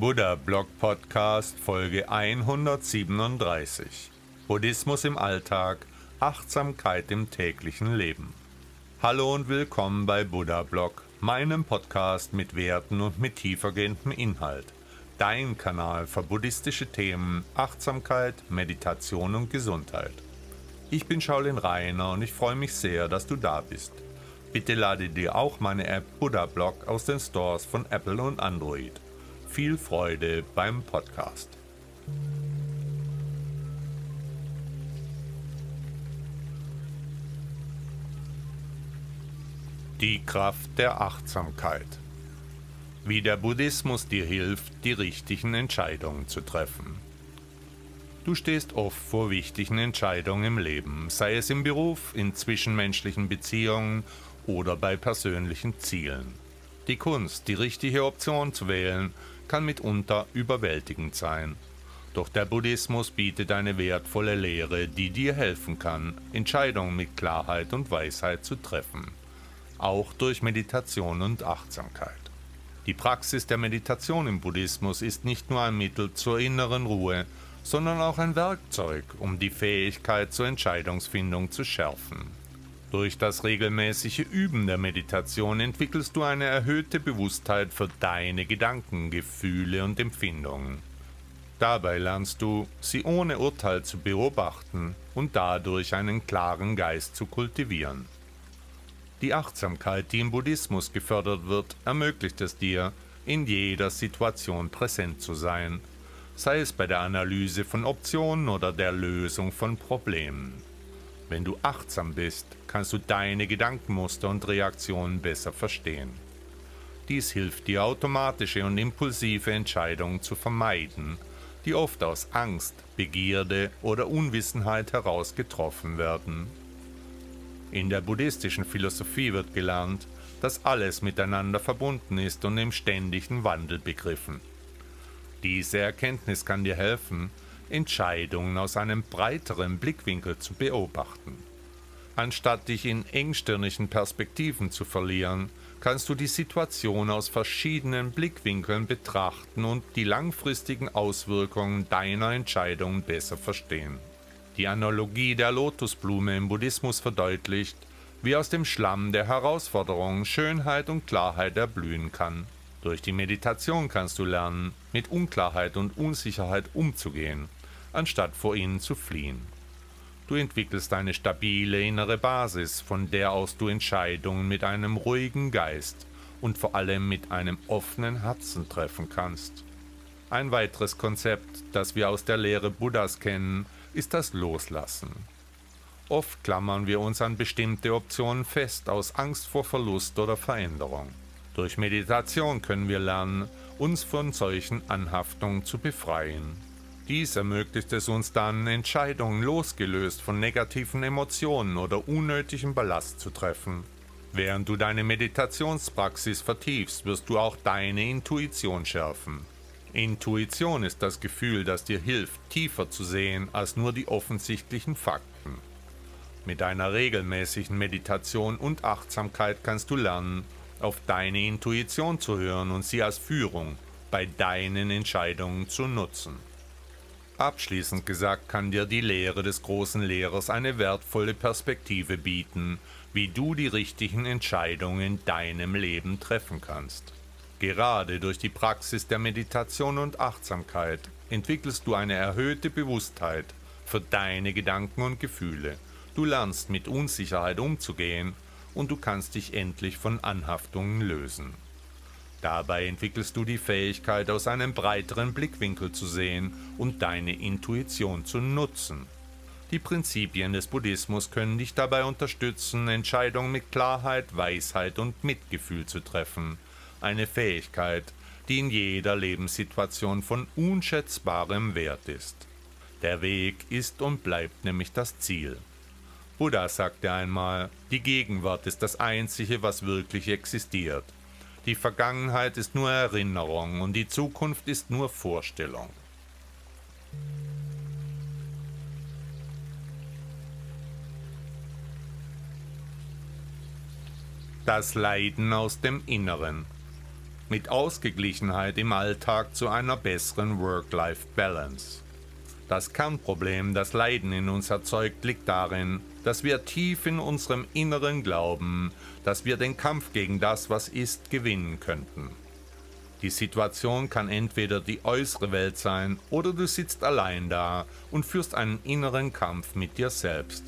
Buddha Blog Podcast Folge 137 Buddhismus im Alltag, Achtsamkeit im täglichen Leben. Hallo und willkommen bei Buddha Blog, meinem Podcast mit Werten und mit tiefergehendem Inhalt. Dein Kanal für buddhistische Themen, Achtsamkeit, Meditation und Gesundheit. Ich bin Shaolin Rainer und ich freue mich sehr, dass du da bist. Bitte lade dir auch meine App Buddha Blog aus den Stores von Apple und Android viel Freude beim Podcast. Die Kraft der Achtsamkeit. Wie der Buddhismus dir hilft, die richtigen Entscheidungen zu treffen. Du stehst oft vor wichtigen Entscheidungen im Leben, sei es im Beruf, in zwischenmenschlichen Beziehungen oder bei persönlichen Zielen. Die Kunst, die richtige Option zu wählen, kann mitunter überwältigend sein. Doch der Buddhismus bietet eine wertvolle Lehre, die dir helfen kann, Entscheidungen mit Klarheit und Weisheit zu treffen, auch durch Meditation und Achtsamkeit. Die Praxis der Meditation im Buddhismus ist nicht nur ein Mittel zur inneren Ruhe, sondern auch ein Werkzeug, um die Fähigkeit zur Entscheidungsfindung zu schärfen. Durch das regelmäßige Üben der Meditation entwickelst du eine erhöhte Bewusstheit für deine Gedanken, Gefühle und Empfindungen. Dabei lernst du, sie ohne Urteil zu beobachten und dadurch einen klaren Geist zu kultivieren. Die Achtsamkeit, die im Buddhismus gefördert wird, ermöglicht es dir, in jeder Situation präsent zu sein, sei es bei der Analyse von Optionen oder der Lösung von Problemen. Wenn du achtsam bist, kannst du deine Gedankenmuster und Reaktionen besser verstehen. Dies hilft dir, automatische und impulsive Entscheidungen zu vermeiden, die oft aus Angst, Begierde oder Unwissenheit heraus getroffen werden. In der buddhistischen Philosophie wird gelernt, dass alles miteinander verbunden ist und im ständigen Wandel begriffen. Diese Erkenntnis kann dir helfen, Entscheidungen aus einem breiteren Blickwinkel zu beobachten. Anstatt dich in engstirnigen Perspektiven zu verlieren, kannst du die Situation aus verschiedenen Blickwinkeln betrachten und die langfristigen Auswirkungen deiner Entscheidungen besser verstehen. Die Analogie der Lotusblume im Buddhismus verdeutlicht, wie aus dem Schlamm der Herausforderungen Schönheit und Klarheit erblühen kann. Durch die Meditation kannst du lernen, mit Unklarheit und Unsicherheit umzugehen anstatt vor ihnen zu fliehen. Du entwickelst eine stabile innere Basis, von der aus du Entscheidungen mit einem ruhigen Geist und vor allem mit einem offenen Herzen treffen kannst. Ein weiteres Konzept, das wir aus der Lehre Buddhas kennen, ist das Loslassen. Oft klammern wir uns an bestimmte Optionen fest aus Angst vor Verlust oder Veränderung. Durch Meditation können wir lernen, uns von solchen Anhaftungen zu befreien dies ermöglicht es uns dann, Entscheidungen losgelöst von negativen Emotionen oder unnötigem Ballast zu treffen. Während du deine Meditationspraxis vertiefst, wirst du auch deine Intuition schärfen. Intuition ist das Gefühl, das dir hilft, tiefer zu sehen als nur die offensichtlichen Fakten. Mit einer regelmäßigen Meditation und Achtsamkeit kannst du lernen, auf deine Intuition zu hören und sie als Führung bei deinen Entscheidungen zu nutzen. Abschließend gesagt kann dir die Lehre des großen Lehrers eine wertvolle Perspektive bieten, wie du die richtigen Entscheidungen in deinem Leben treffen kannst. Gerade durch die Praxis der Meditation und Achtsamkeit entwickelst du eine erhöhte Bewusstheit für deine Gedanken und Gefühle. Du lernst mit Unsicherheit umzugehen und du kannst dich endlich von Anhaftungen lösen. Dabei entwickelst du die Fähigkeit, aus einem breiteren Blickwinkel zu sehen und deine Intuition zu nutzen. Die Prinzipien des Buddhismus können dich dabei unterstützen, Entscheidungen mit Klarheit, Weisheit und Mitgefühl zu treffen. Eine Fähigkeit, die in jeder Lebenssituation von unschätzbarem Wert ist. Der Weg ist und bleibt nämlich das Ziel. Buddha sagte einmal, die Gegenwart ist das Einzige, was wirklich existiert. Die Vergangenheit ist nur Erinnerung und die Zukunft ist nur Vorstellung. Das Leiden aus dem Inneren. Mit Ausgeglichenheit im Alltag zu einer besseren Work-Life-Balance. Das Kernproblem, das Leiden in uns erzeugt, liegt darin, dass wir tief in unserem Inneren glauben, dass wir den Kampf gegen das, was ist, gewinnen könnten. Die Situation kann entweder die äußere Welt sein oder du sitzt allein da und führst einen inneren Kampf mit dir selbst.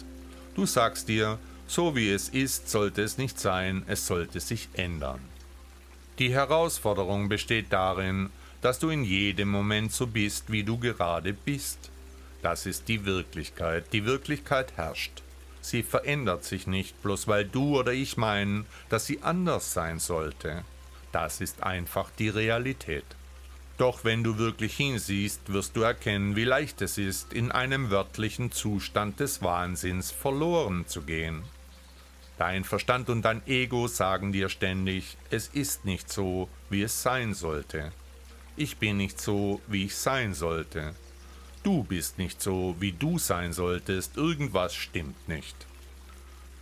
Du sagst dir, so wie es ist, sollte es nicht sein, es sollte sich ändern. Die Herausforderung besteht darin, dass du in jedem Moment so bist, wie du gerade bist. Das ist die Wirklichkeit. Die Wirklichkeit herrscht. Sie verändert sich nicht, bloß weil du oder ich meinen, dass sie anders sein sollte. Das ist einfach die Realität. Doch wenn du wirklich hinsiehst, wirst du erkennen, wie leicht es ist, in einem wörtlichen Zustand des Wahnsinns verloren zu gehen. Dein Verstand und dein Ego sagen dir ständig, es ist nicht so, wie es sein sollte. Ich bin nicht so, wie ich sein sollte. Du bist nicht so, wie du sein solltest, irgendwas stimmt nicht.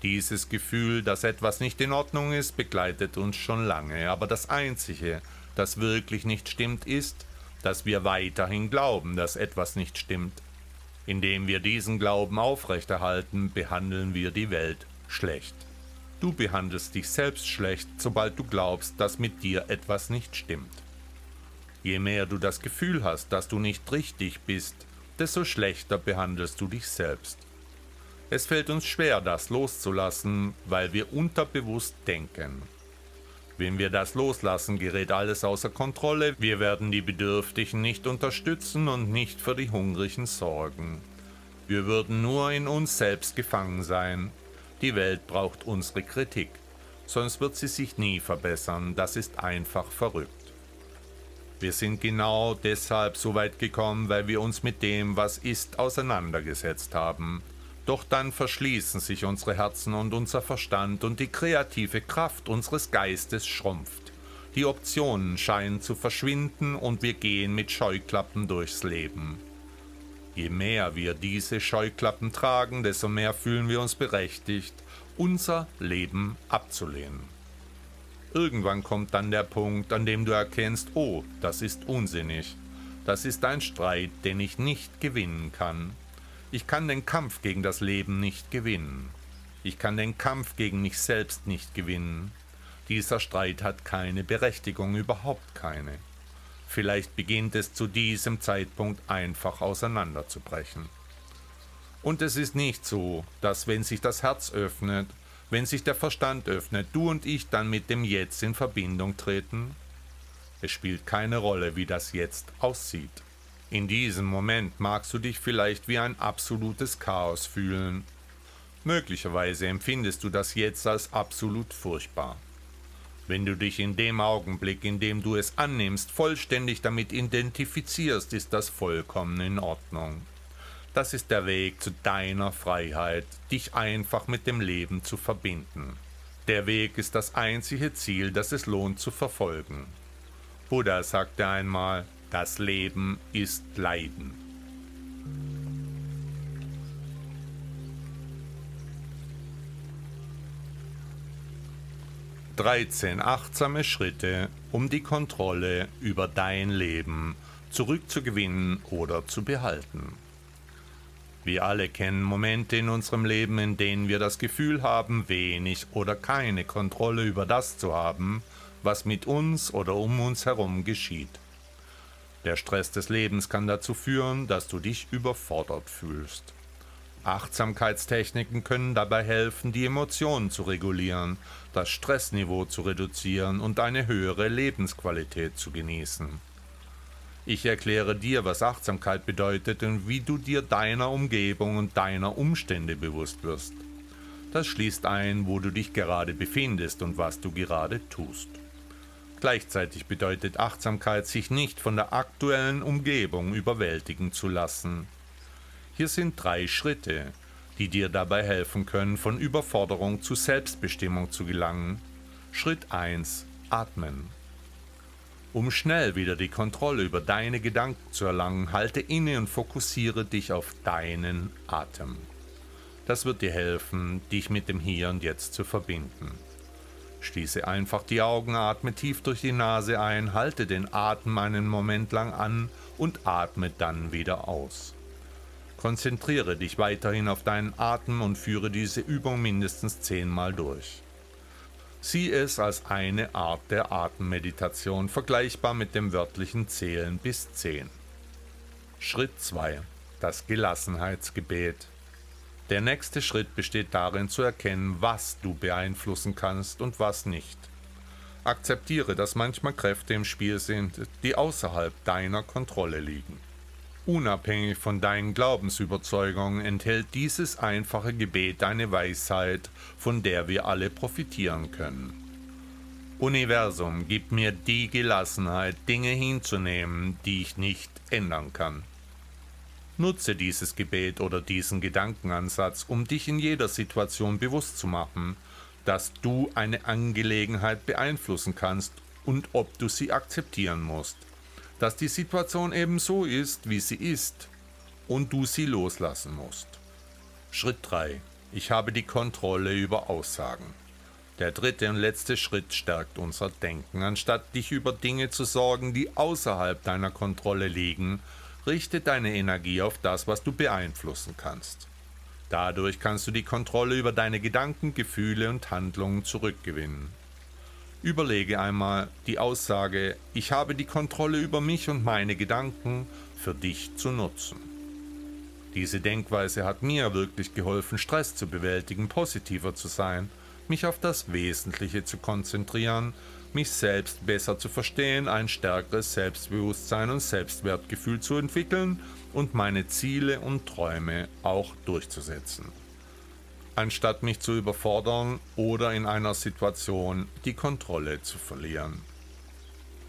Dieses Gefühl, dass etwas nicht in Ordnung ist, begleitet uns schon lange, aber das Einzige, das wirklich nicht stimmt, ist, dass wir weiterhin glauben, dass etwas nicht stimmt. Indem wir diesen Glauben aufrechterhalten, behandeln wir die Welt schlecht. Du behandelst dich selbst schlecht, sobald du glaubst, dass mit dir etwas nicht stimmt. Je mehr du das Gefühl hast, dass du nicht richtig bist, desto schlechter behandelst du dich selbst. Es fällt uns schwer, das loszulassen, weil wir unterbewusst denken. Wenn wir das loslassen, gerät alles außer Kontrolle, wir werden die Bedürftigen nicht unterstützen und nicht für die Hungrigen sorgen. Wir würden nur in uns selbst gefangen sein. Die Welt braucht unsere Kritik, sonst wird sie sich nie verbessern, das ist einfach verrückt. Wir sind genau deshalb so weit gekommen, weil wir uns mit dem, was ist, auseinandergesetzt haben. Doch dann verschließen sich unsere Herzen und unser Verstand und die kreative Kraft unseres Geistes schrumpft. Die Optionen scheinen zu verschwinden und wir gehen mit Scheuklappen durchs Leben. Je mehr wir diese Scheuklappen tragen, desto mehr fühlen wir uns berechtigt, unser Leben abzulehnen. Irgendwann kommt dann der Punkt, an dem du erkennst, oh, das ist unsinnig. Das ist ein Streit, den ich nicht gewinnen kann. Ich kann den Kampf gegen das Leben nicht gewinnen. Ich kann den Kampf gegen mich selbst nicht gewinnen. Dieser Streit hat keine Berechtigung, überhaupt keine. Vielleicht beginnt es zu diesem Zeitpunkt einfach auseinanderzubrechen. Und es ist nicht so, dass wenn sich das Herz öffnet, wenn sich der Verstand öffnet, du und ich dann mit dem Jetzt in Verbindung treten? Es spielt keine Rolle, wie das Jetzt aussieht. In diesem Moment magst du dich vielleicht wie ein absolutes Chaos fühlen. Möglicherweise empfindest du das Jetzt als absolut furchtbar. Wenn du dich in dem Augenblick, in dem du es annimmst, vollständig damit identifizierst, ist das vollkommen in Ordnung. Das ist der Weg zu deiner Freiheit, dich einfach mit dem Leben zu verbinden. Der Weg ist das einzige Ziel, das es lohnt zu verfolgen. Buddha sagte einmal, das Leben ist Leiden. Dreizehn achtsame Schritte, um die Kontrolle über dein Leben zurückzugewinnen oder zu behalten. Wir alle kennen Momente in unserem Leben, in denen wir das Gefühl haben, wenig oder keine Kontrolle über das zu haben, was mit uns oder um uns herum geschieht. Der Stress des Lebens kann dazu führen, dass du dich überfordert fühlst. Achtsamkeitstechniken können dabei helfen, die Emotionen zu regulieren, das Stressniveau zu reduzieren und eine höhere Lebensqualität zu genießen. Ich erkläre dir, was Achtsamkeit bedeutet und wie du dir deiner Umgebung und deiner Umstände bewusst wirst. Das schließt ein, wo du dich gerade befindest und was du gerade tust. Gleichzeitig bedeutet Achtsamkeit, sich nicht von der aktuellen Umgebung überwältigen zu lassen. Hier sind drei Schritte, die dir dabei helfen können, von Überforderung zu Selbstbestimmung zu gelangen. Schritt 1. Atmen. Um schnell wieder die Kontrolle über deine Gedanken zu erlangen, halte inne und fokussiere dich auf deinen Atem. Das wird dir helfen, dich mit dem Hier und Jetzt zu verbinden. Schließe einfach die Augen, atme tief durch die Nase ein, halte den Atem einen Moment lang an und atme dann wieder aus. Konzentriere dich weiterhin auf deinen Atem und führe diese Übung mindestens zehnmal durch. Sieh es als eine Art der Atemmeditation, vergleichbar mit dem wörtlichen Zählen bis zehn. Schritt 2. Das Gelassenheitsgebet. Der nächste Schritt besteht darin zu erkennen, was du beeinflussen kannst und was nicht. Akzeptiere, dass manchmal Kräfte im Spiel sind, die außerhalb deiner Kontrolle liegen. Unabhängig von deinen Glaubensüberzeugungen enthält dieses einfache Gebet eine Weisheit, von der wir alle profitieren können. Universum, gib mir die Gelassenheit, Dinge hinzunehmen, die ich nicht ändern kann. Nutze dieses Gebet oder diesen Gedankenansatz, um dich in jeder Situation bewusst zu machen, dass du eine Angelegenheit beeinflussen kannst und ob du sie akzeptieren musst dass die Situation eben so ist, wie sie ist und du sie loslassen musst. Schritt 3. Ich habe die Kontrolle über Aussagen. Der dritte und letzte Schritt stärkt unser Denken. Anstatt dich über Dinge zu sorgen, die außerhalb deiner Kontrolle liegen, richte deine Energie auf das, was du beeinflussen kannst. Dadurch kannst du die Kontrolle über deine Gedanken, Gefühle und Handlungen zurückgewinnen. Überlege einmal die Aussage, ich habe die Kontrolle über mich und meine Gedanken für dich zu nutzen. Diese Denkweise hat mir wirklich geholfen, Stress zu bewältigen, positiver zu sein, mich auf das Wesentliche zu konzentrieren, mich selbst besser zu verstehen, ein stärkeres Selbstbewusstsein und Selbstwertgefühl zu entwickeln und meine Ziele und Träume auch durchzusetzen anstatt mich zu überfordern oder in einer Situation die Kontrolle zu verlieren.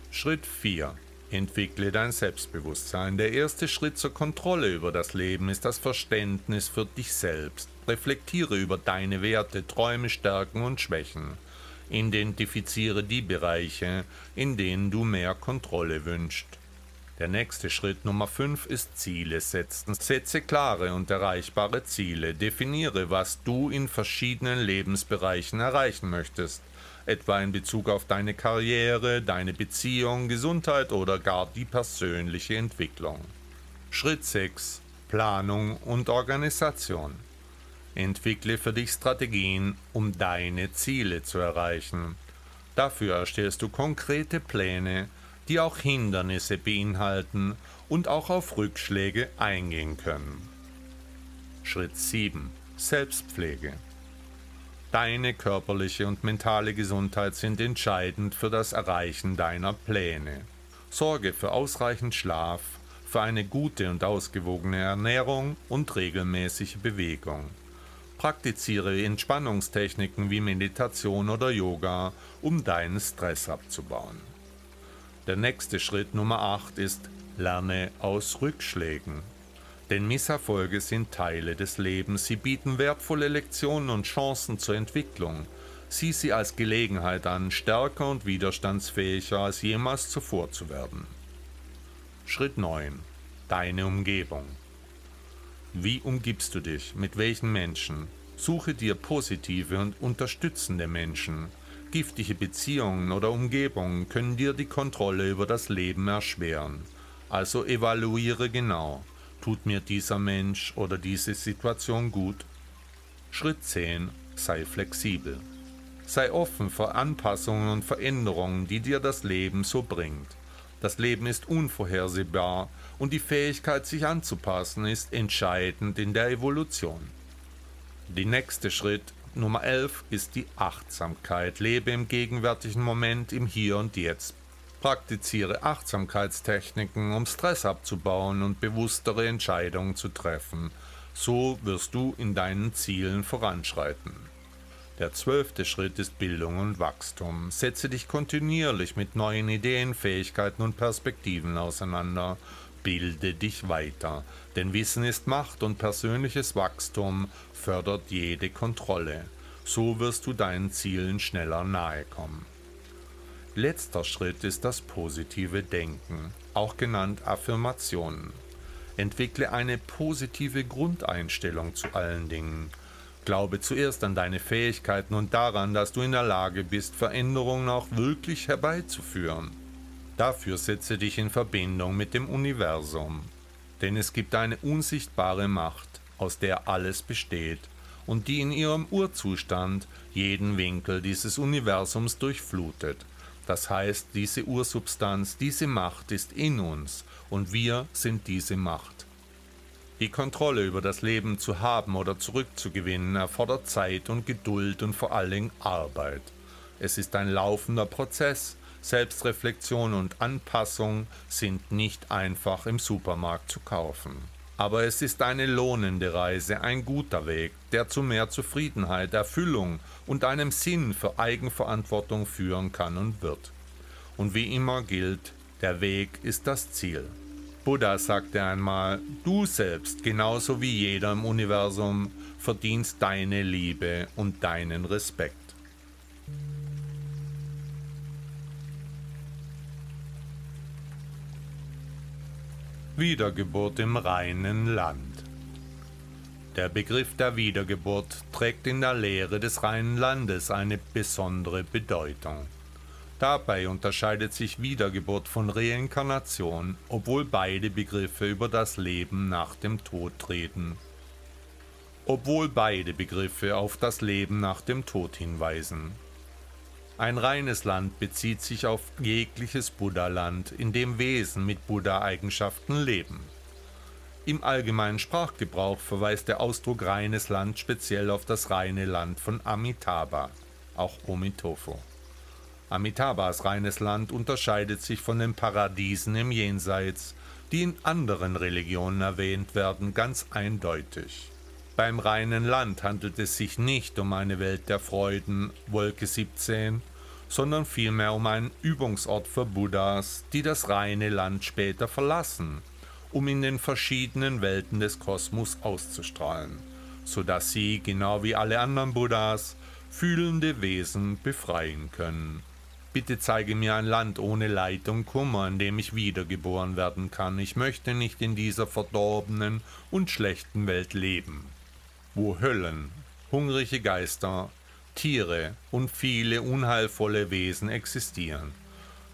Schritt 4. Entwickle dein Selbstbewusstsein. Der erste Schritt zur Kontrolle über das Leben ist das Verständnis für dich selbst. Reflektiere über deine Werte, Träume, Stärken und Schwächen. Identifiziere die Bereiche, in denen du mehr Kontrolle wünschst. Der nächste Schritt Nummer 5 ist Ziele setzen. Setze klare und erreichbare Ziele. Definiere, was du in verschiedenen Lebensbereichen erreichen möchtest, etwa in Bezug auf deine Karriere, deine Beziehung, Gesundheit oder gar die persönliche Entwicklung. Schritt 6 Planung und Organisation. Entwickle für dich Strategien, um deine Ziele zu erreichen. Dafür erstellst du konkrete Pläne, die auch Hindernisse beinhalten und auch auf Rückschläge eingehen können. Schritt 7. Selbstpflege. Deine körperliche und mentale Gesundheit sind entscheidend für das Erreichen deiner Pläne. Sorge für ausreichend Schlaf, für eine gute und ausgewogene Ernährung und regelmäßige Bewegung. Praktiziere Entspannungstechniken wie Meditation oder Yoga, um deinen Stress abzubauen. Der nächste Schritt Nummer 8 ist Lerne aus Rückschlägen. Denn Misserfolge sind Teile des Lebens. Sie bieten wertvolle Lektionen und Chancen zur Entwicklung. Sieh sie als Gelegenheit an, stärker und widerstandsfähiger als jemals zuvor zu werden. Schritt 9. Deine Umgebung. Wie umgibst du dich? Mit welchen Menschen? Suche dir positive und unterstützende Menschen. Giftige Beziehungen oder Umgebungen können dir die Kontrolle über das Leben erschweren. Also evaluiere genau, tut mir dieser Mensch oder diese Situation gut? Schritt 10. Sei flexibel. Sei offen für Anpassungen und Veränderungen, die dir das Leben so bringt. Das Leben ist unvorhersehbar und die Fähigkeit, sich anzupassen, ist entscheidend in der Evolution. Der nächste Schritt Nummer 11 ist die Achtsamkeit. Lebe im gegenwärtigen Moment, im Hier und Jetzt. Praktiziere Achtsamkeitstechniken, um Stress abzubauen und bewusstere Entscheidungen zu treffen. So wirst du in deinen Zielen voranschreiten. Der zwölfte Schritt ist Bildung und Wachstum. Setze dich kontinuierlich mit neuen Ideen, Fähigkeiten und Perspektiven auseinander. Bilde dich weiter, denn Wissen ist Macht und persönliches Wachstum fördert jede Kontrolle. So wirst du deinen Zielen schneller nahe kommen. Letzter Schritt ist das positive Denken, auch genannt Affirmationen. Entwickle eine positive Grundeinstellung zu allen Dingen. Glaube zuerst an deine Fähigkeiten und daran, dass du in der Lage bist, Veränderungen auch wirklich herbeizuführen. Dafür setze dich in Verbindung mit dem Universum, denn es gibt eine unsichtbare Macht, aus der alles besteht und die in ihrem Urzustand jeden Winkel dieses Universums durchflutet. Das heißt, diese Ursubstanz, diese Macht ist in uns und wir sind diese Macht. Die Kontrolle über das Leben zu haben oder zurückzugewinnen erfordert Zeit und Geduld und vor allen Dingen Arbeit. Es ist ein laufender Prozess, Selbstreflexion und Anpassung sind nicht einfach im Supermarkt zu kaufen. Aber es ist eine lohnende Reise, ein guter Weg, der zu mehr Zufriedenheit, Erfüllung und einem Sinn für Eigenverantwortung führen kann und wird. Und wie immer gilt, der Weg ist das Ziel. Buddha sagte einmal, du selbst, genauso wie jeder im Universum, verdienst deine Liebe und deinen Respekt. Wiedergeburt im reinen Land. Der Begriff der Wiedergeburt trägt in der Lehre des reinen Landes eine besondere Bedeutung. Dabei unterscheidet sich Wiedergeburt von Reinkarnation, obwohl beide Begriffe über das Leben nach dem Tod reden. Obwohl beide Begriffe auf das Leben nach dem Tod hinweisen. Ein reines Land bezieht sich auf jegliches Buddha-Land, in dem Wesen mit Buddha-Eigenschaften leben. Im allgemeinen Sprachgebrauch verweist der Ausdruck reines Land speziell auf das reine Land von Amitabha, auch Omitofo. Amitabhas reines Land unterscheidet sich von den Paradiesen im Jenseits, die in anderen Religionen erwähnt werden, ganz eindeutig. Beim reinen Land handelt es sich nicht um eine Welt der Freuden, Wolke 17, sondern vielmehr um einen Übungsort für Buddhas, die das reine Land später verlassen, um in den verschiedenen Welten des Kosmos auszustrahlen, sodass sie, genau wie alle anderen Buddhas, fühlende Wesen befreien können. Bitte zeige mir ein Land ohne Leid und Kummer, in dem ich wiedergeboren werden kann. Ich möchte nicht in dieser verdorbenen und schlechten Welt leben, wo Höllen, hungrige Geister, Tiere und viele unheilvolle Wesen existieren.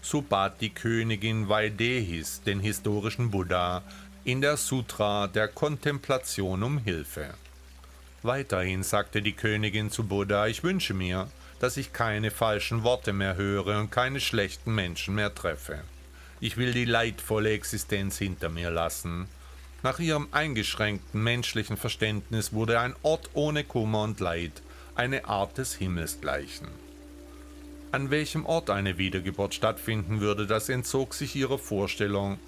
So bat die Königin Vaidehis den historischen Buddha in der Sutra der Kontemplation um Hilfe. Weiterhin sagte die Königin zu Buddha, ich wünsche mir, dass ich keine falschen Worte mehr höre und keine schlechten Menschen mehr treffe. Ich will die leidvolle Existenz hinter mir lassen. Nach ihrem eingeschränkten menschlichen Verständnis wurde ein Ort ohne Kummer und Leid eine Art des Himmelsgleichen. An welchem Ort eine Wiedergeburt stattfinden würde, das entzog sich ihrer Vorstellung.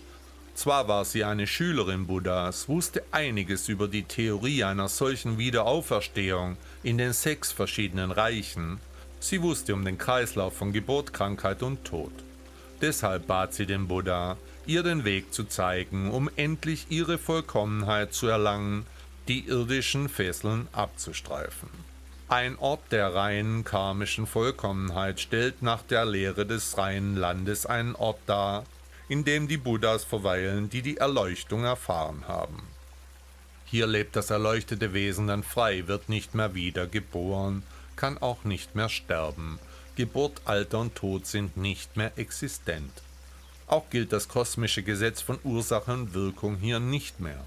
Zwar war sie eine Schülerin Buddhas, wusste einiges über die Theorie einer solchen Wiederauferstehung in den sechs verschiedenen Reichen, sie wusste um den Kreislauf von Geburt, Krankheit und Tod. Deshalb bat sie den Buddha, ihr den Weg zu zeigen, um endlich ihre Vollkommenheit zu erlangen, die irdischen Fesseln abzustreifen. Ein Ort der reinen karmischen Vollkommenheit stellt nach der Lehre des reinen Landes einen Ort dar, in dem die Buddhas verweilen, die die Erleuchtung erfahren haben. Hier lebt das erleuchtete Wesen dann frei, wird nicht mehr wiedergeboren, kann auch nicht mehr sterben. Geburt, Alter und Tod sind nicht mehr existent. Auch gilt das kosmische Gesetz von Ursache und Wirkung hier nicht mehr.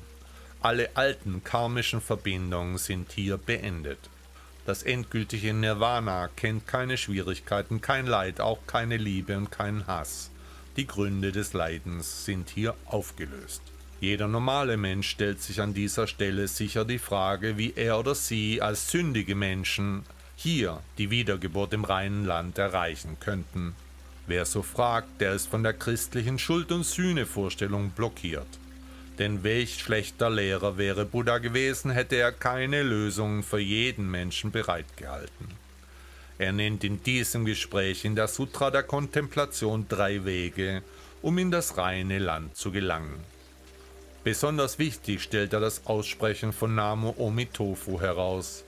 Alle alten karmischen Verbindungen sind hier beendet. Das endgültige Nirvana kennt keine Schwierigkeiten, kein Leid, auch keine Liebe und keinen Hass. Die Gründe des Leidens sind hier aufgelöst. Jeder normale Mensch stellt sich an dieser Stelle sicher die Frage, wie er oder sie als sündige Menschen hier die Wiedergeburt im reinen Land erreichen könnten. Wer so fragt, der ist von der christlichen Schuld- und Sühnevorstellung blockiert. Denn welch schlechter Lehrer wäre Buddha gewesen, hätte er keine Lösungen für jeden Menschen bereitgehalten. Er nennt in diesem Gespräch in der Sutra der Kontemplation drei Wege, um in das reine Land zu gelangen. Besonders wichtig stellt er das Aussprechen von Namo Omitofu heraus,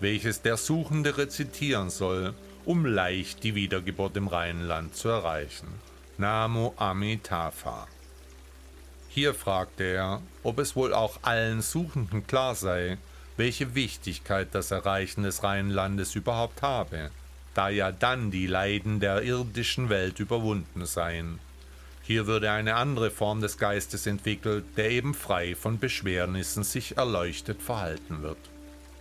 welches der Suchende rezitieren soll, um leicht die Wiedergeburt im Rheinland zu erreichen. Namo Amitabha. Hier fragte er, ob es wohl auch allen Suchenden klar sei, welche Wichtigkeit das Erreichen des Rheinlandes überhaupt habe, da ja dann die Leiden der irdischen Welt überwunden seien. Hier würde eine andere Form des Geistes entwickelt, der eben frei von Beschwernissen sich erleuchtet verhalten wird.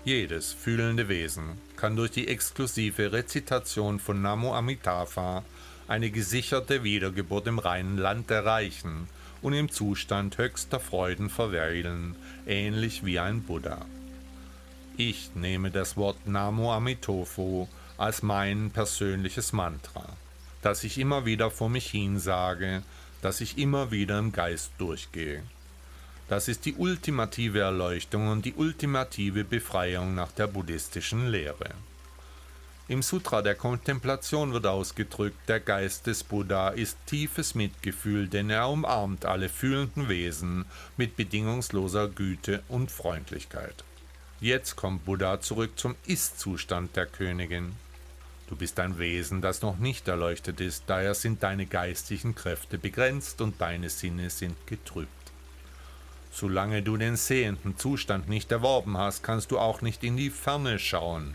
Jedes fühlende Wesen kann durch die exklusive Rezitation von Namo Amitabha eine gesicherte Wiedergeburt im reinen Land erreichen und im Zustand höchster Freuden verweilen, ähnlich wie ein Buddha. Ich nehme das Wort Namo Amitofo als mein persönliches Mantra, das ich immer wieder vor mich hin sage, das ich immer wieder im Geist durchgehe. Das ist die ultimative Erleuchtung und die ultimative Befreiung nach der buddhistischen Lehre. Im Sutra der Kontemplation wird ausgedrückt, der Geist des Buddha ist tiefes Mitgefühl, denn er umarmt alle fühlenden Wesen mit bedingungsloser Güte und Freundlichkeit. Jetzt kommt Buddha zurück zum Ist-Zustand der Königin. Du bist ein Wesen, das noch nicht erleuchtet ist, daher sind deine geistigen Kräfte begrenzt und deine Sinne sind getrübt. Solange du den sehenden Zustand nicht erworben hast, kannst du auch nicht in die Ferne schauen,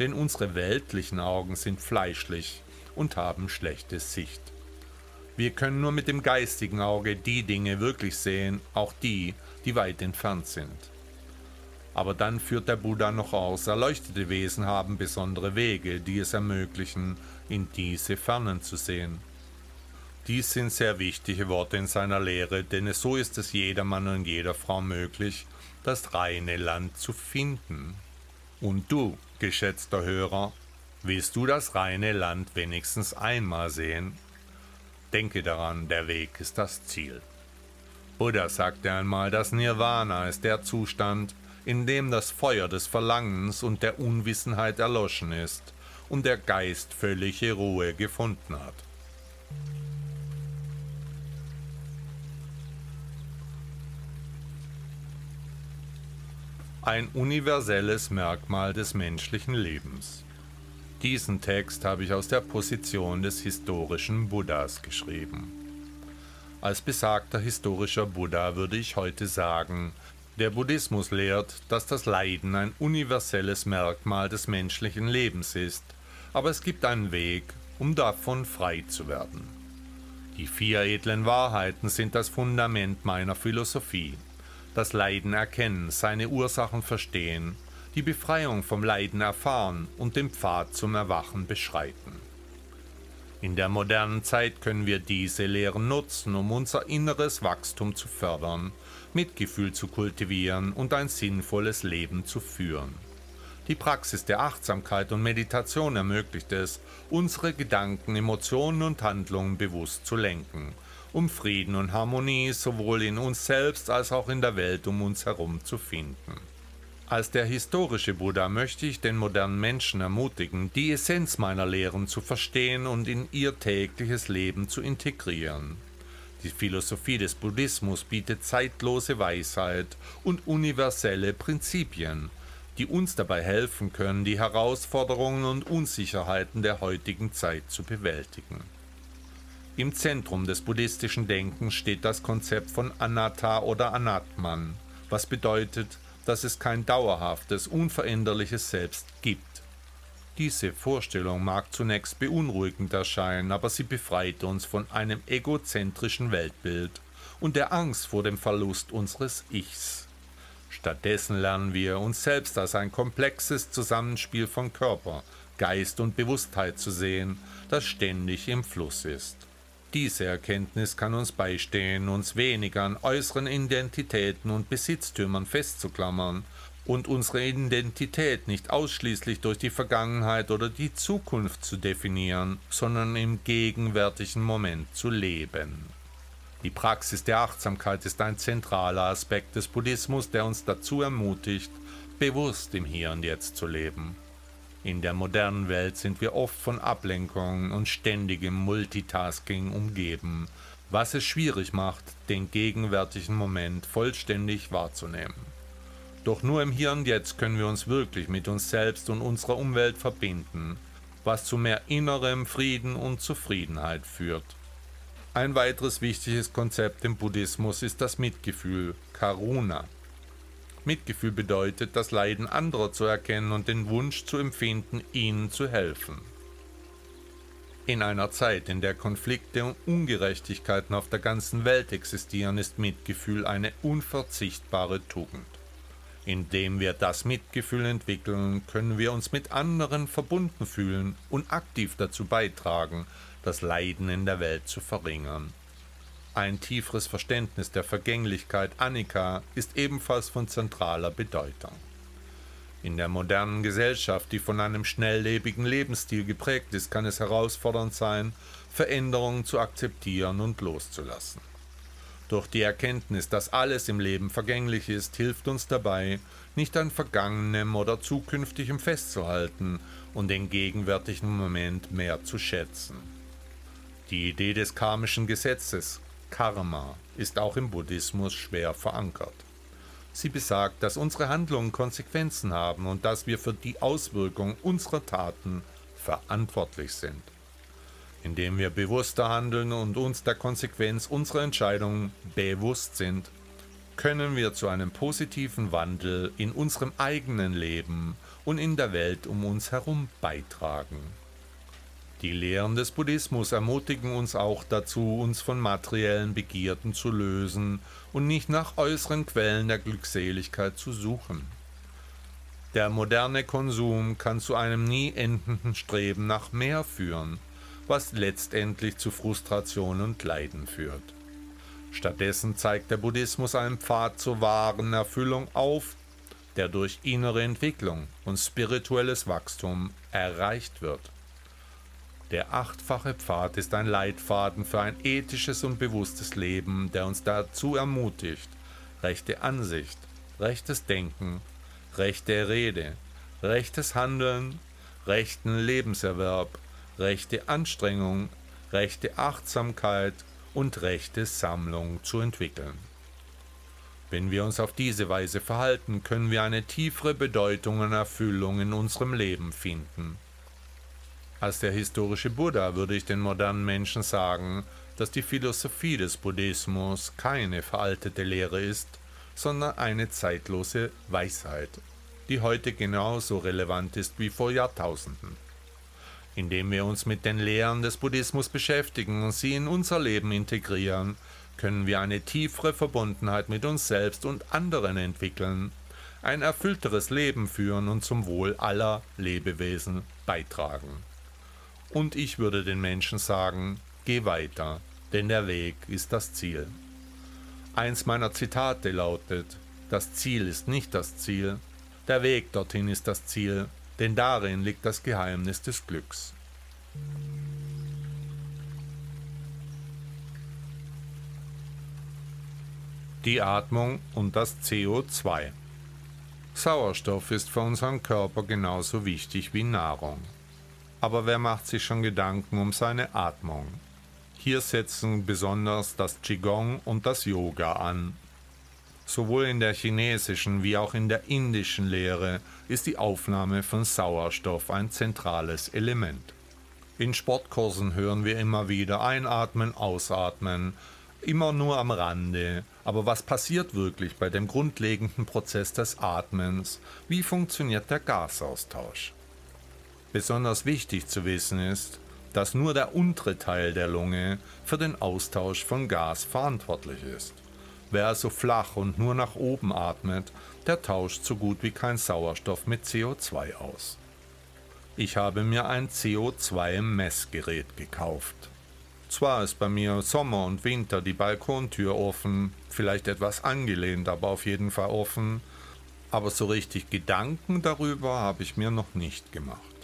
denn unsere weltlichen Augen sind fleischlich und haben schlechte Sicht. Wir können nur mit dem geistigen Auge die Dinge wirklich sehen, auch die, die weit entfernt sind. Aber dann führt der Buddha noch aus, erleuchtete Wesen haben besondere Wege, die es ermöglichen, in diese Fernen zu sehen. Dies sind sehr wichtige Worte in seiner Lehre, denn so ist es jedermann und jeder Frau möglich, das reine Land zu finden. Und du, geschätzter Hörer, willst du das reine Land wenigstens einmal sehen? Denke daran, der Weg ist das Ziel. Buddha sagte einmal, das Nirvana ist der Zustand, in dem das Feuer des Verlangens und der Unwissenheit erloschen ist und der Geist völlige Ruhe gefunden hat. Ein universelles Merkmal des menschlichen Lebens. Diesen Text habe ich aus der Position des historischen Buddhas geschrieben. Als besagter historischer Buddha würde ich heute sagen, der Buddhismus lehrt, dass das Leiden ein universelles Merkmal des menschlichen Lebens ist, aber es gibt einen Weg, um davon frei zu werden. Die vier edlen Wahrheiten sind das Fundament meiner Philosophie das Leiden erkennen, seine Ursachen verstehen, die Befreiung vom Leiden erfahren und den Pfad zum Erwachen beschreiten. In der modernen Zeit können wir diese Lehren nutzen, um unser inneres Wachstum zu fördern, Mitgefühl zu kultivieren und ein sinnvolles Leben zu führen. Die Praxis der Achtsamkeit und Meditation ermöglicht es, unsere Gedanken, Emotionen und Handlungen bewusst zu lenken um Frieden und Harmonie sowohl in uns selbst als auch in der Welt um uns herum zu finden. Als der historische Buddha möchte ich den modernen Menschen ermutigen, die Essenz meiner Lehren zu verstehen und in ihr tägliches Leben zu integrieren. Die Philosophie des Buddhismus bietet zeitlose Weisheit und universelle Prinzipien, die uns dabei helfen können, die Herausforderungen und Unsicherheiten der heutigen Zeit zu bewältigen. Im Zentrum des buddhistischen Denkens steht das Konzept von Anatta oder Anatman, was bedeutet, dass es kein dauerhaftes, unveränderliches Selbst gibt. Diese Vorstellung mag zunächst beunruhigend erscheinen, aber sie befreit uns von einem egozentrischen Weltbild und der Angst vor dem Verlust unseres Ichs. Stattdessen lernen wir uns selbst als ein komplexes Zusammenspiel von Körper, Geist und Bewusstheit zu sehen, das ständig im Fluss ist. Diese Erkenntnis kann uns beistehen, uns weniger an äußeren Identitäten und Besitztümern festzuklammern und unsere Identität nicht ausschließlich durch die Vergangenheit oder die Zukunft zu definieren, sondern im gegenwärtigen Moment zu leben. Die Praxis der Achtsamkeit ist ein zentraler Aspekt des Buddhismus, der uns dazu ermutigt, bewusst im Hier und Jetzt zu leben. In der modernen Welt sind wir oft von Ablenkungen und ständigem Multitasking umgeben, was es schwierig macht, den gegenwärtigen Moment vollständig wahrzunehmen. Doch nur im Hier und Jetzt können wir uns wirklich mit uns selbst und unserer Umwelt verbinden, was zu mehr innerem Frieden und Zufriedenheit führt. Ein weiteres wichtiges Konzept im Buddhismus ist das Mitgefühl, Karuna. Mitgefühl bedeutet, das Leiden anderer zu erkennen und den Wunsch zu empfinden, ihnen zu helfen. In einer Zeit, in der Konflikte und Ungerechtigkeiten auf der ganzen Welt existieren, ist Mitgefühl eine unverzichtbare Tugend. Indem wir das Mitgefühl entwickeln, können wir uns mit anderen verbunden fühlen und aktiv dazu beitragen, das Leiden in der Welt zu verringern. Ein tieferes Verständnis der Vergänglichkeit Annika ist ebenfalls von zentraler Bedeutung. In der modernen Gesellschaft, die von einem schnelllebigen Lebensstil geprägt ist, kann es herausfordernd sein, Veränderungen zu akzeptieren und loszulassen. Durch die Erkenntnis, dass alles im Leben vergänglich ist, hilft uns dabei, nicht an Vergangenem oder Zukünftigem festzuhalten und den gegenwärtigen Moment mehr zu schätzen. Die Idee des karmischen Gesetzes, Karma, ist auch im Buddhismus schwer verankert. Sie besagt, dass unsere Handlungen Konsequenzen haben und dass wir für die Auswirkung unserer Taten verantwortlich sind. Indem wir bewusster handeln und uns der Konsequenz unserer Entscheidungen bewusst sind, können wir zu einem positiven Wandel in unserem eigenen Leben und in der Welt um uns herum beitragen. Die Lehren des Buddhismus ermutigen uns auch dazu, uns von materiellen Begierden zu lösen und nicht nach äußeren Quellen der Glückseligkeit zu suchen. Der moderne Konsum kann zu einem nie endenden Streben nach mehr führen, was letztendlich zu Frustration und Leiden führt. Stattdessen zeigt der Buddhismus einen Pfad zur wahren Erfüllung auf, der durch innere Entwicklung und spirituelles Wachstum erreicht wird. Der achtfache Pfad ist ein Leitfaden für ein ethisches und bewusstes Leben, der uns dazu ermutigt, rechte Ansicht, rechtes Denken, rechte Rede, rechtes Handeln, rechten Lebenserwerb, rechte Anstrengung, rechte Achtsamkeit und rechte Sammlung zu entwickeln. Wenn wir uns auf diese Weise verhalten, können wir eine tiefere Bedeutung und Erfüllung in unserem Leben finden. Als der historische Buddha würde ich den modernen Menschen sagen, dass die Philosophie des Buddhismus keine veraltete Lehre ist, sondern eine zeitlose Weisheit, die heute genauso relevant ist wie vor Jahrtausenden. Indem wir uns mit den Lehren des Buddhismus beschäftigen und sie in unser Leben integrieren, können wir eine tiefere Verbundenheit mit uns selbst und anderen entwickeln, ein erfüllteres Leben führen und zum Wohl aller Lebewesen beitragen. Und ich würde den Menschen sagen, geh weiter, denn der Weg ist das Ziel. Eins meiner Zitate lautet, das Ziel ist nicht das Ziel, der Weg dorthin ist das Ziel, denn darin liegt das Geheimnis des Glücks. Die Atmung und das CO2. Sauerstoff ist für unseren Körper genauso wichtig wie Nahrung. Aber wer macht sich schon Gedanken um seine Atmung? Hier setzen besonders das Qigong und das Yoga an. Sowohl in der chinesischen wie auch in der indischen Lehre ist die Aufnahme von Sauerstoff ein zentrales Element. In Sportkursen hören wir immer wieder einatmen, ausatmen, immer nur am Rande. Aber was passiert wirklich bei dem grundlegenden Prozess des Atmens? Wie funktioniert der Gasaustausch? Besonders wichtig zu wissen ist, dass nur der untere Teil der Lunge für den Austausch von Gas verantwortlich ist. Wer also flach und nur nach oben atmet, der tauscht so gut wie kein Sauerstoff mit CO2 aus. Ich habe mir ein CO2-Messgerät gekauft. Zwar ist bei mir Sommer und Winter die Balkontür offen, vielleicht etwas angelehnt, aber auf jeden Fall offen, aber so richtig Gedanken darüber habe ich mir noch nicht gemacht.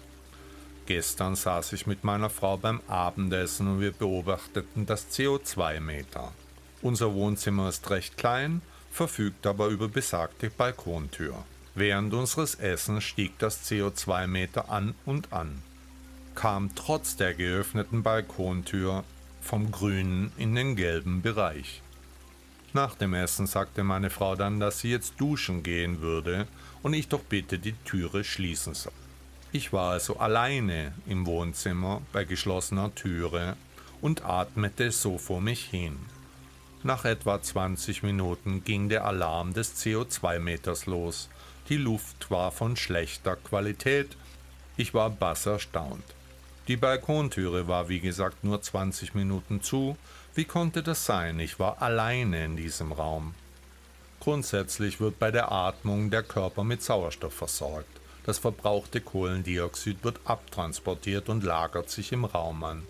Gestern saß ich mit meiner Frau beim Abendessen und wir beobachteten das CO2-Meter. Unser Wohnzimmer ist recht klein, verfügt aber über besagte Balkontür. Während unseres Essens stieg das CO2-Meter an und an. Kam trotz der geöffneten Balkontür vom grünen in den gelben Bereich. Nach dem Essen sagte meine Frau dann, dass sie jetzt duschen gehen würde und ich doch bitte die Türe schließen soll. Ich war also alleine im Wohnzimmer bei geschlossener Türe und atmete so vor mich hin. Nach etwa 20 Minuten ging der Alarm des CO2-Meters los. Die Luft war von schlechter Qualität. Ich war bass erstaunt. Die Balkontüre war wie gesagt nur 20 Minuten zu. Wie konnte das sein? Ich war alleine in diesem Raum. Grundsätzlich wird bei der Atmung der Körper mit Sauerstoff versorgt. Das verbrauchte Kohlendioxid wird abtransportiert und lagert sich im Raum an.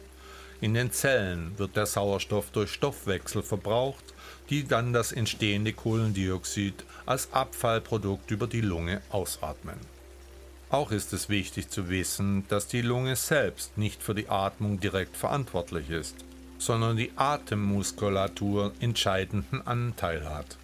In den Zellen wird der Sauerstoff durch Stoffwechsel verbraucht, die dann das entstehende Kohlendioxid als Abfallprodukt über die Lunge ausatmen. Auch ist es wichtig zu wissen, dass die Lunge selbst nicht für die Atmung direkt verantwortlich ist, sondern die Atemmuskulatur entscheidenden Anteil hat.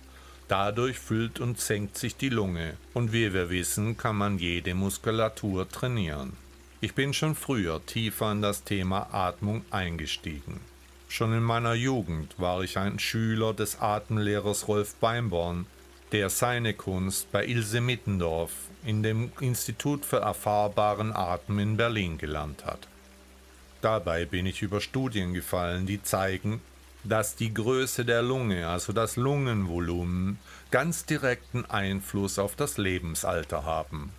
Dadurch füllt und senkt sich die Lunge und wie wir wissen, kann man jede Muskulatur trainieren. Ich bin schon früher tiefer in das Thema Atmung eingestiegen. Schon in meiner Jugend war ich ein Schüler des Atemlehrers Rolf Beimborn, der seine Kunst bei Ilse Mittendorf in dem Institut für erfahrbaren Atem in Berlin gelernt hat. Dabei bin ich über Studien gefallen, die zeigen, dass die Größe der Lunge, also das Lungenvolumen, ganz direkten Einfluss auf das Lebensalter haben.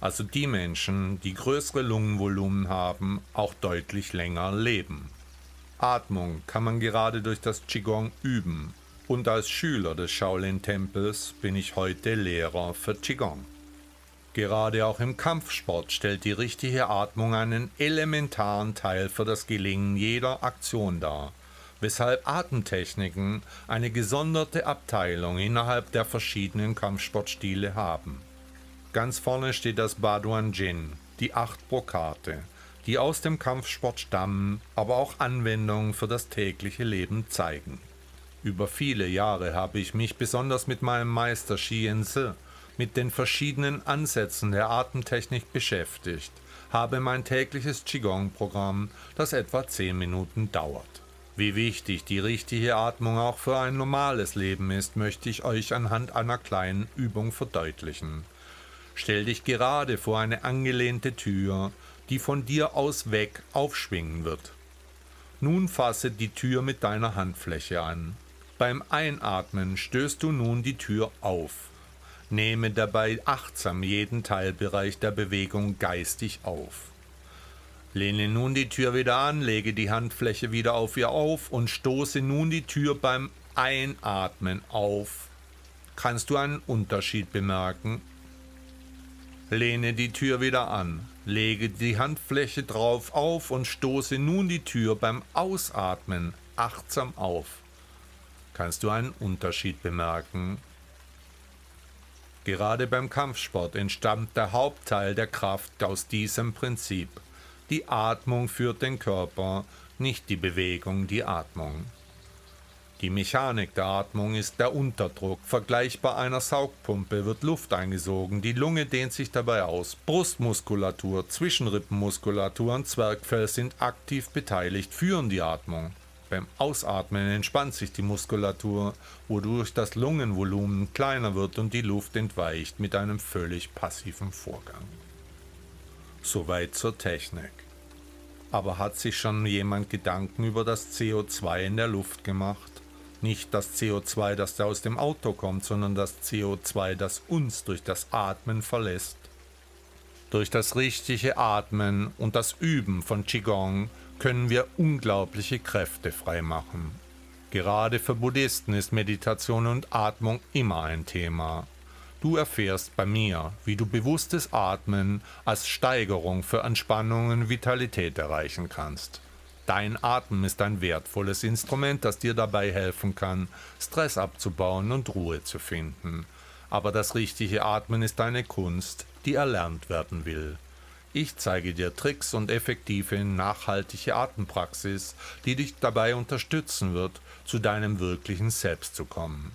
Also die Menschen, die größere Lungenvolumen haben, auch deutlich länger leben. Atmung kann man gerade durch das Qigong üben. Und als Schüler des Shaolin-Tempels bin ich heute Lehrer für Qigong. Gerade auch im Kampfsport stellt die richtige Atmung einen elementaren Teil für das Gelingen jeder Aktion dar weshalb Atemtechniken eine gesonderte Abteilung innerhalb der verschiedenen Kampfsportstile haben. Ganz vorne steht das Baduan Jin, die acht Brokate, die aus dem Kampfsport stammen, aber auch Anwendungen für das tägliche Leben zeigen. Über viele Jahre habe ich mich besonders mit meinem Meister Xian Zi mit den verschiedenen Ansätzen der Atemtechnik beschäftigt, habe mein tägliches Qigong-Programm, das etwa zehn Minuten dauert. Wie wichtig die richtige Atmung auch für ein normales Leben ist, möchte ich euch anhand einer kleinen Übung verdeutlichen. Stell dich gerade vor eine angelehnte Tür, die von dir aus weg aufschwingen wird. Nun fasse die Tür mit deiner Handfläche an. Beim Einatmen stößt du nun die Tür auf. Nehme dabei achtsam jeden Teilbereich der Bewegung geistig auf. Lehne nun die Tür wieder an, lege die Handfläche wieder auf ihr auf und stoße nun die Tür beim Einatmen auf. Kannst du einen Unterschied bemerken? Lehne die Tür wieder an, lege die Handfläche drauf auf und stoße nun die Tür beim Ausatmen achtsam auf. Kannst du einen Unterschied bemerken? Gerade beim Kampfsport entstammt der Hauptteil der Kraft aus diesem Prinzip. Die Atmung führt den Körper, nicht die Bewegung die Atmung. Die Mechanik der Atmung ist der Unterdruck. Vergleichbar einer Saugpumpe wird Luft eingesogen. Die Lunge dehnt sich dabei aus. Brustmuskulatur, Zwischenrippenmuskulatur und Zwergfell sind aktiv beteiligt, führen die Atmung. Beim Ausatmen entspannt sich die Muskulatur, wodurch das Lungenvolumen kleiner wird und die Luft entweicht mit einem völlig passiven Vorgang. Soweit zur Technik. Aber hat sich schon jemand Gedanken über das CO2 in der Luft gemacht? Nicht das CO2, das da aus dem Auto kommt, sondern das CO2, das uns durch das Atmen verlässt. Durch das richtige Atmen und das Üben von Qigong können wir unglaubliche Kräfte freimachen. Gerade für Buddhisten ist Meditation und Atmung immer ein Thema. Du erfährst bei mir, wie du bewusstes Atmen als Steigerung für Entspannung und Vitalität erreichen kannst. Dein Atem ist ein wertvolles Instrument, das dir dabei helfen kann, Stress abzubauen und Ruhe zu finden. Aber das richtige Atmen ist eine Kunst, die erlernt werden will. Ich zeige dir Tricks und effektive, nachhaltige Atempraxis, die dich dabei unterstützen wird, zu deinem wirklichen Selbst zu kommen.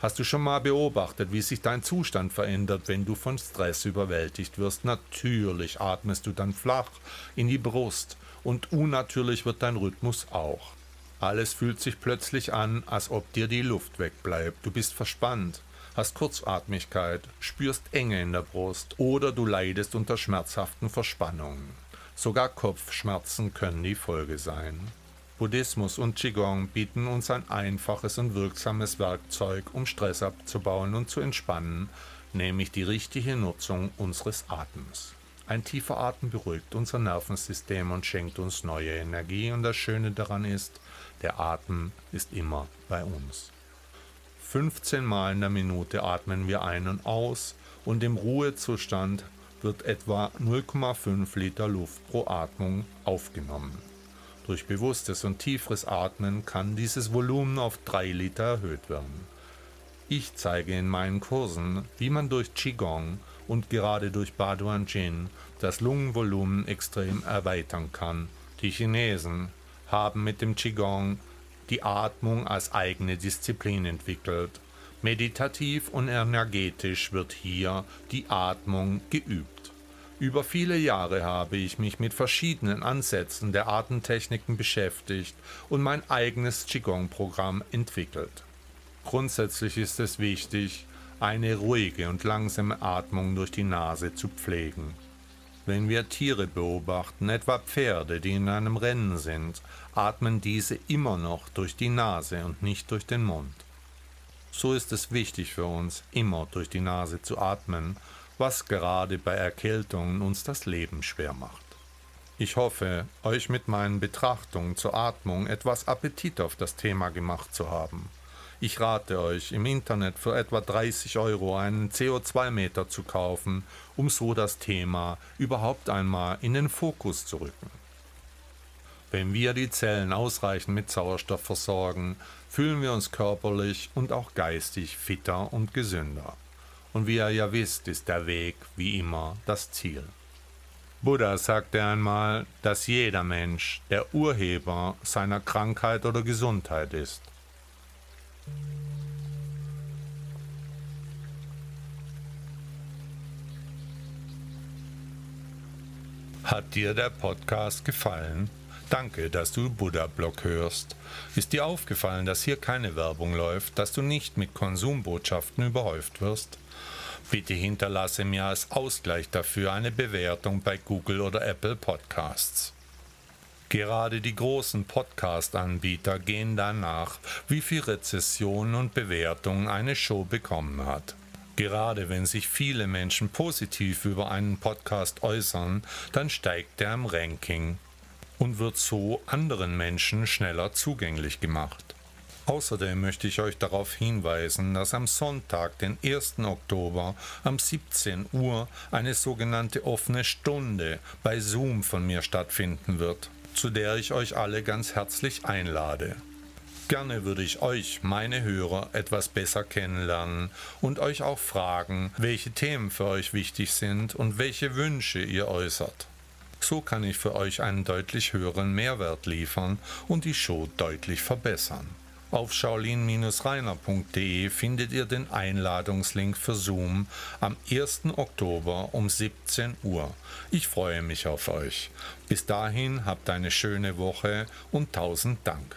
Hast du schon mal beobachtet, wie sich dein Zustand verändert, wenn du von Stress überwältigt wirst? Natürlich atmest du dann flach in die Brust und unnatürlich wird dein Rhythmus auch. Alles fühlt sich plötzlich an, als ob dir die Luft wegbleibt. Du bist verspannt, hast Kurzatmigkeit, spürst Enge in der Brust oder du leidest unter schmerzhaften Verspannungen. Sogar Kopfschmerzen können die Folge sein. Buddhismus und Qigong bieten uns ein einfaches und wirksames Werkzeug, um Stress abzubauen und zu entspannen, nämlich die richtige Nutzung unseres Atems. Ein tiefer Atem beruhigt unser Nervensystem und schenkt uns neue Energie und das Schöne daran ist, der Atem ist immer bei uns. 15 Mal in der Minute atmen wir ein und aus und im Ruhezustand wird etwa 0,5 Liter Luft pro Atmung aufgenommen. Durch bewusstes und tieferes Atmen kann dieses Volumen auf 3 Liter erhöht werden. Ich zeige in meinen Kursen, wie man durch Qigong und gerade durch Baduan Jin das Lungenvolumen extrem erweitern kann. Die Chinesen haben mit dem Qigong die Atmung als eigene Disziplin entwickelt. Meditativ und energetisch wird hier die Atmung geübt. Über viele Jahre habe ich mich mit verschiedenen Ansätzen der Atemtechniken beschäftigt und mein eigenes Qigong-Programm entwickelt. Grundsätzlich ist es wichtig, eine ruhige und langsame Atmung durch die Nase zu pflegen. Wenn wir Tiere beobachten, etwa Pferde, die in einem Rennen sind, atmen diese immer noch durch die Nase und nicht durch den Mund. So ist es wichtig für uns, immer durch die Nase zu atmen, was gerade bei Erkältungen uns das Leben schwer macht. Ich hoffe, euch mit meinen Betrachtungen zur Atmung etwas Appetit auf das Thema gemacht zu haben. Ich rate euch, im Internet für etwa 30 Euro einen CO2-Meter zu kaufen, um so das Thema überhaupt einmal in den Fokus zu rücken. Wenn wir die Zellen ausreichend mit Sauerstoff versorgen, fühlen wir uns körperlich und auch geistig fitter und gesünder. Und wie ihr ja wisst, ist der Weg wie immer das Ziel. Buddha sagte einmal, dass jeder Mensch der Urheber seiner Krankheit oder Gesundheit ist. Hat dir der Podcast gefallen? Danke, dass du Buddha Blog hörst. Ist dir aufgefallen, dass hier keine Werbung läuft, dass du nicht mit Konsumbotschaften überhäuft wirst? Bitte hinterlasse mir als Ausgleich dafür eine Bewertung bei Google oder Apple Podcasts. Gerade die großen Podcast-Anbieter gehen danach, wie viel Rezessionen und Bewertungen eine Show bekommen hat. Gerade wenn sich viele Menschen positiv über einen Podcast äußern, dann steigt er im Ranking und wird so anderen Menschen schneller zugänglich gemacht. Außerdem möchte ich euch darauf hinweisen, dass am Sonntag, den 1. Oktober, um 17 Uhr eine sogenannte offene Stunde bei Zoom von mir stattfinden wird zu der ich euch alle ganz herzlich einlade. Gerne würde ich euch, meine Hörer, etwas besser kennenlernen und euch auch fragen, welche Themen für euch wichtig sind und welche Wünsche ihr äußert. So kann ich für euch einen deutlich höheren Mehrwert liefern und die Show deutlich verbessern. Auf shaolin-reiner.de findet ihr den Einladungslink für Zoom am 1. Oktober um 17 Uhr. Ich freue mich auf euch. Bis dahin habt eine schöne Woche und tausend Dank.